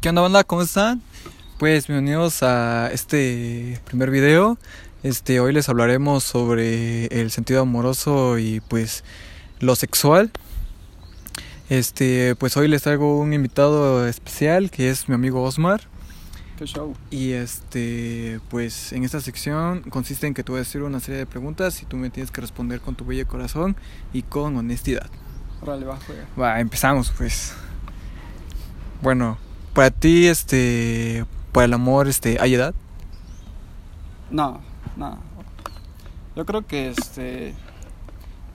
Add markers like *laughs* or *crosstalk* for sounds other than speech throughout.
¿Qué onda banda? ¿Cómo están? Pues bienvenidos a este primer video. Este, hoy les hablaremos sobre el sentido amoroso y pues lo sexual. Este, pues hoy les traigo un invitado especial que es mi amigo Osmar. ¿Qué show? Y este, pues en esta sección consiste en que te voy a hacer una serie de preguntas y tú me tienes que responder con tu bello corazón y con honestidad. Órale, va, juega. Va, empezamos pues. Bueno, para ti, este, para el amor, este, ¿hay edad? No, no. Yo creo que este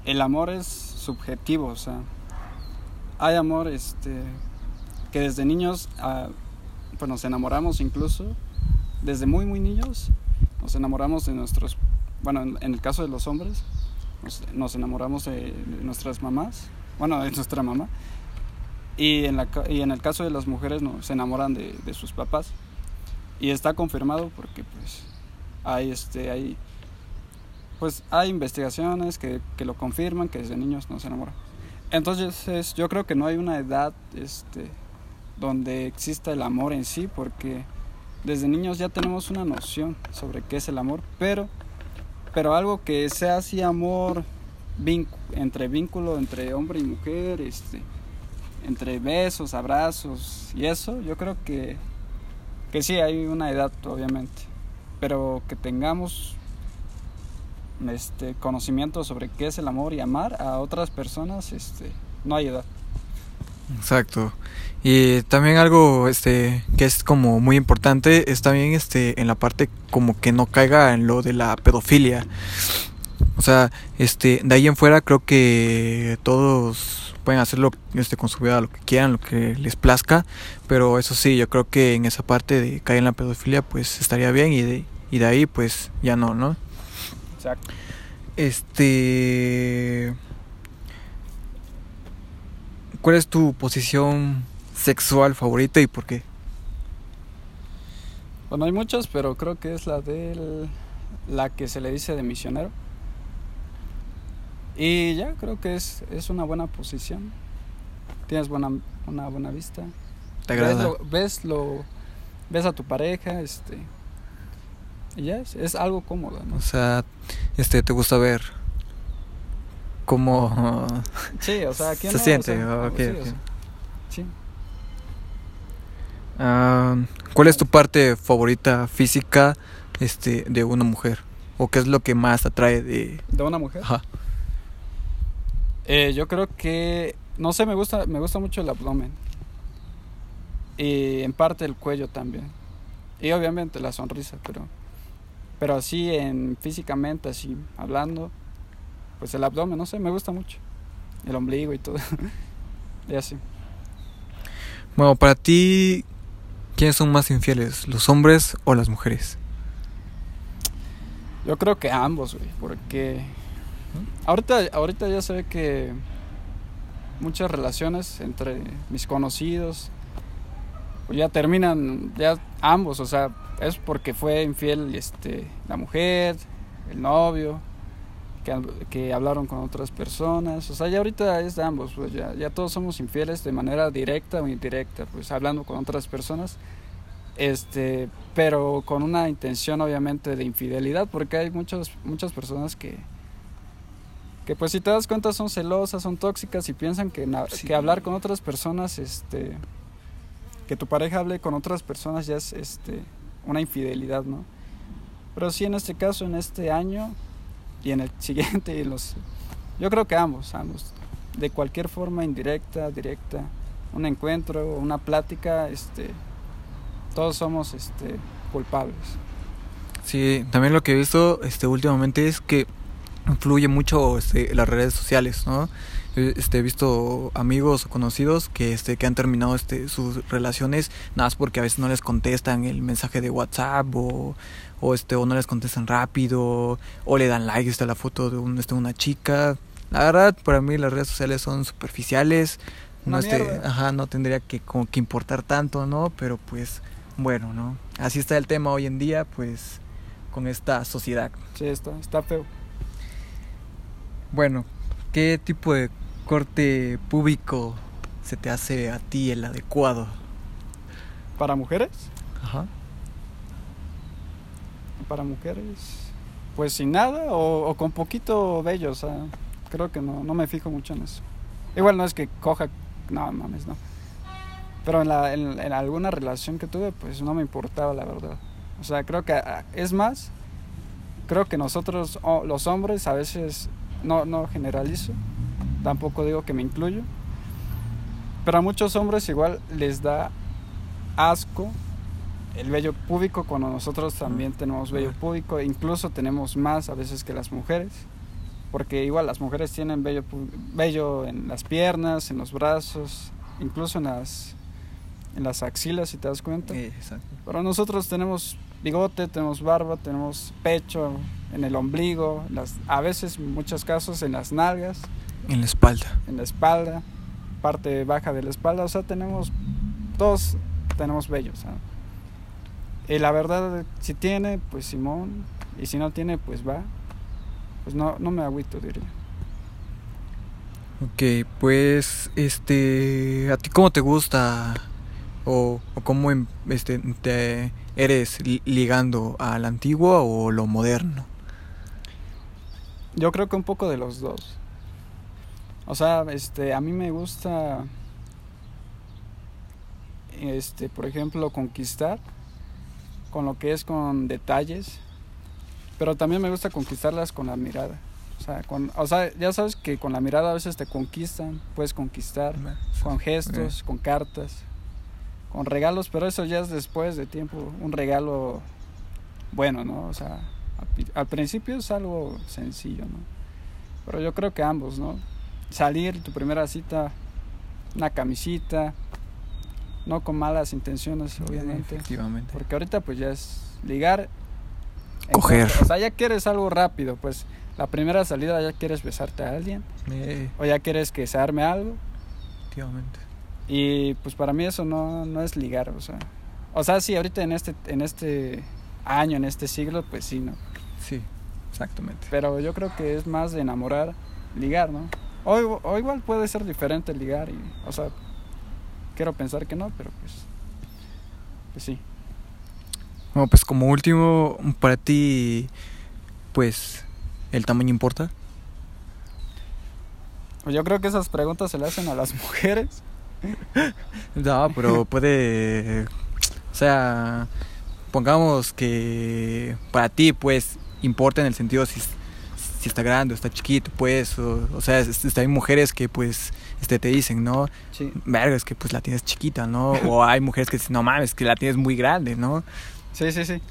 el amor es subjetivo, o sea, hay amor este que desde niños pues nos enamoramos incluso desde muy muy niños nos enamoramos de nuestros bueno en, el caso de los hombres nos, enamoramos de nuestras mamás bueno de nuestra mamá y en, la, y en el caso de las mujeres no, se enamoran de, de sus papás. Y está confirmado porque pues hay este hay pues hay investigaciones que, que lo confirman que desde niños no se enamoran. Entonces es- yo creo que no hay una edad este donde exista el amor en sí porque desde niños ya tenemos una noción sobre qué es el amor, pero pero algo que sea así amor vincu- entre vínculo entre hombre y mujer, este entre besos, abrazos y eso, yo creo que, que sí hay una edad, obviamente, pero que tengamos este conocimiento sobre qué es el amor y amar a otras personas, este, no hay edad. Exacto. Y también algo este que es como muy importante es también este en la parte como que no caiga en lo de la pedofilia. O sea, este de ahí en fuera creo que todos pueden hacerlo este con su vida lo que quieran, lo que les plazca, pero eso sí, yo creo que en esa parte de caer en la pedofilia pues estaría bien y de y de ahí pues ya no, ¿no? Exacto. Este. ¿Cuál es tu posición sexual favorita y por qué? Bueno, hay muchas, pero creo que es la de la que se le dice de misionero. Y ya creo que es, es una buena posición. Tienes buena, una buena vista. ¿Te ves agrada? lo, ves lo ves a tu pareja este y ya es, es algo cómodo ¿no? O sea, este, ¿te gusta ver cómo sí o sea ¿a quién *laughs* se no? O siente? sea, Ok, sí, o ok. sea, sí. ¿Cuál es tu parte favorita física este, de una mujer? ¿O qué es lo que más atrae de... de una mujer Ajá. Eh, yo creo que no sé me gusta me gusta mucho el abdomen y en parte el cuello también y obviamente la sonrisa pero pero así en físicamente así hablando pues el abdomen no sé me gusta mucho el ombligo y todo *laughs* y así Bueno, para ti, ¿quiénes son más infieles? ¿Los hombres o las mujeres? Yo creo que ambos, güey, porque ahorita, ahorita ya ve que muchas relaciones entre mis conocidos pues ya terminan, ya ambos, o sea, es porque fue infiel este, la mujer, el novio, que, que hablaron con otras personas, o sea, ya ahorita es de ambos, pues ya, ya todos somos infieles de manera directa o indirecta, pues hablando con otras personas este pero con una intención obviamente de infidelidad porque hay muchos muchas personas que que pues si te das cuenta son celosas son tóxicas y piensan que, Sí. que hablar con otras personas este que tu pareja hable con otras personas ya es este una infidelidad no pero sí en este caso en este año y en el *laughs* siguiente y los yo creo que ambos ambos de cualquier forma indirecta directa un encuentro una plática este todos somos este culpables. Sí, también lo que he visto este, últimamente es que influye mucho este, las redes sociales, ¿no? Eh, Este, he visto amigos o conocidos que, este, que han terminado este, sus relaciones nada más porque a veces no les contestan el mensaje de WhatsApp o, o, este, o no les contestan rápido o le dan like este, a la foto de un, este, una chica. La verdad, para mí las redes sociales son superficiales. No, este, ajá, no tendría que, como que importar tanto, ¿no? Pero pues bueno, ¿no? Así está el tema hoy en día, pues, con esta sociedad. Sí, está, está feo. Bueno, ¿qué tipo de corte público se te hace a ti el adecuado? ¿Para mujeres? Ajá. Para mujeres, pues sin nada o, o con poquito bello, o sea, creo que no, no me fijo mucho en eso. Igual no es que coja, no mames, no. Pero en, la, en, en alguna relación que tuve, pues no me importaba, la verdad. O sea, creo que ah, es más, creo que nosotros, o- los hombres, a veces, no, no generalizo, tampoco digo que me incluyo, pero a muchos hombres igual les da asco el vello público cuando nosotros también tenemos vello Ajá. público, incluso tenemos más a veces que las mujeres, porque igual las mujeres tienen vello, en las piernas, en los brazos, incluso en las, en las axilas, si te das cuenta. Exacto. Pero nosotros tenemos bigote, tenemos barba, tenemos pecho, en el ombligo, las, a veces, en muchos casos, en las nalgas, En la espalda. en la espalda, parte baja de la espalda. O sea, tenemos, todos tenemos sea. Y la verdad, si tiene, pues Simón, y si no tiene, pues va. Pues no, no me agüito, diría. Ok, pues, este, ¿a ti cómo te gusta o, o cómo em- este, te eres li- ligando a la antigua o lo moderno? Yo creo que un poco de los dos. O sea, este, a mí me gusta, este, por ejemplo, conquistar con lo que es con detalles, pero también me gusta conquistarlas con la mirada. O sea, con, o sea, ya sabes que con la mirada a veces te conquistan, puedes conquistar con gestos, con cartas, con regalos, pero eso ya es después de tiempo, un regalo bueno, ¿no? O sea, al pi- al principio es algo sencillo, ¿no? Pero yo creo que ambos, ¿no? Salir, tu primera cita, una camisita, no con malas intenciones, obviamente. Efectivamente. Porque ahorita pues ya es ligar. Coger. Entonces, O sea, ya quieres algo rápido, pues la primera salida ya quieres besarte a alguien, Eh, o ya quieres que se arme algo. efectivamente. Y pues para mí eso no, no es ligar, o sea. O sea, sí, ahorita en este, en este año, en este siglo, pues sí, ¿no? Sí, exactamente. Pero yo creo que es más de enamorar, ligar, ¿no? O, o igual puede ser diferente ligar y, o sea, quiero pensar que no, pero pues, pues sí. Bueno, pues como último, para ti, pues, ¿el tamaño importa? Pues yo creo que esas preguntas se le hacen a las *laughs* mujeres. No, pero puede, o sea, pongamos que para ti, pues, importa en el sentido si, si está grande o está chiquito, pues, o, o sea, es- es- hay mujeres que, pues, este, te dicen, ¿no? Sí. Verga, es que, pues, la tienes chiquita, ¿no? O hay mujeres que dicen, no mames, que la tienes muy grande, ¿no? Sí, sí, sí.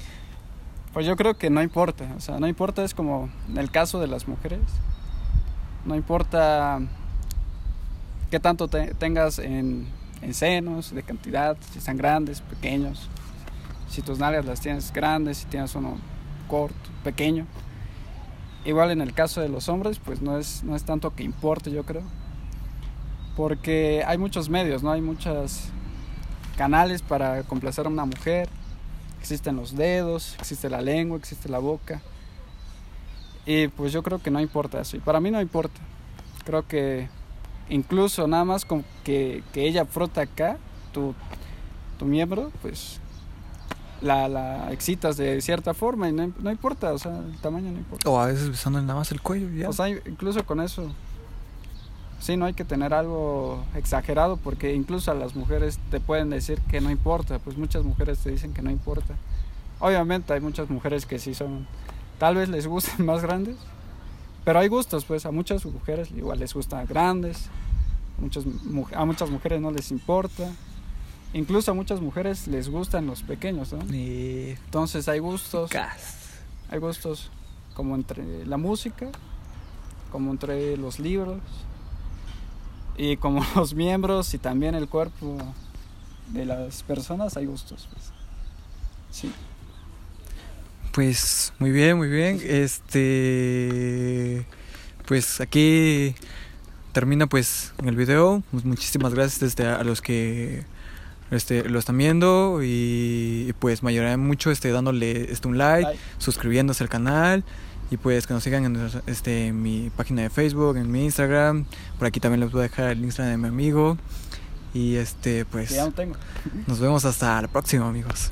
Pues yo creo que no importa, o sea, no importa, es como en el caso de las mujeres, no importa qué tanto te- tengas en, en senos, de cantidad, si están grandes, pequeños, si tus nalgas las tienes grandes, si tienes uno corto, pequeño. Igual en el caso de los hombres, pues no es, no es tanto que importe, yo creo, porque hay muchos medios, ¿no? Hay muchos canales para complacer a una mujer existen los dedos, existe la lengua, existe la boca. Y pues yo creo que no importa eso. Y para mí no importa. Creo que incluso nada más con que, que ella frota acá tu, tu miembro, pues la, la excitas de cierta forma y no, no importa, o sea, el tamaño no importa. O a veces besando nada más el cuello, ya. O sea, incluso con eso, sí, no hay que tener algo exagerado porque incluso a las mujeres te pueden decir que no importa, pues muchas mujeres te dicen que no importa. Obviamente hay muchas mujeres que sí son, tal vez les gusten *laughs* más grandes, pero hay gustos, pues a muchas mujeres igual les gustan grandes, muchas, mu- a muchas mujeres no les importa, incluso a muchas mujeres les gustan los pequeños, ¿no? Y... Entonces hay gustos. Hay gustos como entre la música, como entre los libros y como *laughs* los miembros y también el cuerpo de las personas hay gustos. Pues. Sí. Pues muy bien, muy bien. Este pues aquí termina pues el video. Pues, muchísimas gracias este, a los que este lo están viendo y, y, pues me mucho este dándole este un like, Like. suscribiéndose al canal y pues que nos sigan en este mi página de Facebook, en mi Instagram. Por aquí también les voy a dejar el Instagram de mi amigo. Y este, pues. Que ya no tengo. Nos vemos hasta la próxima, amigos.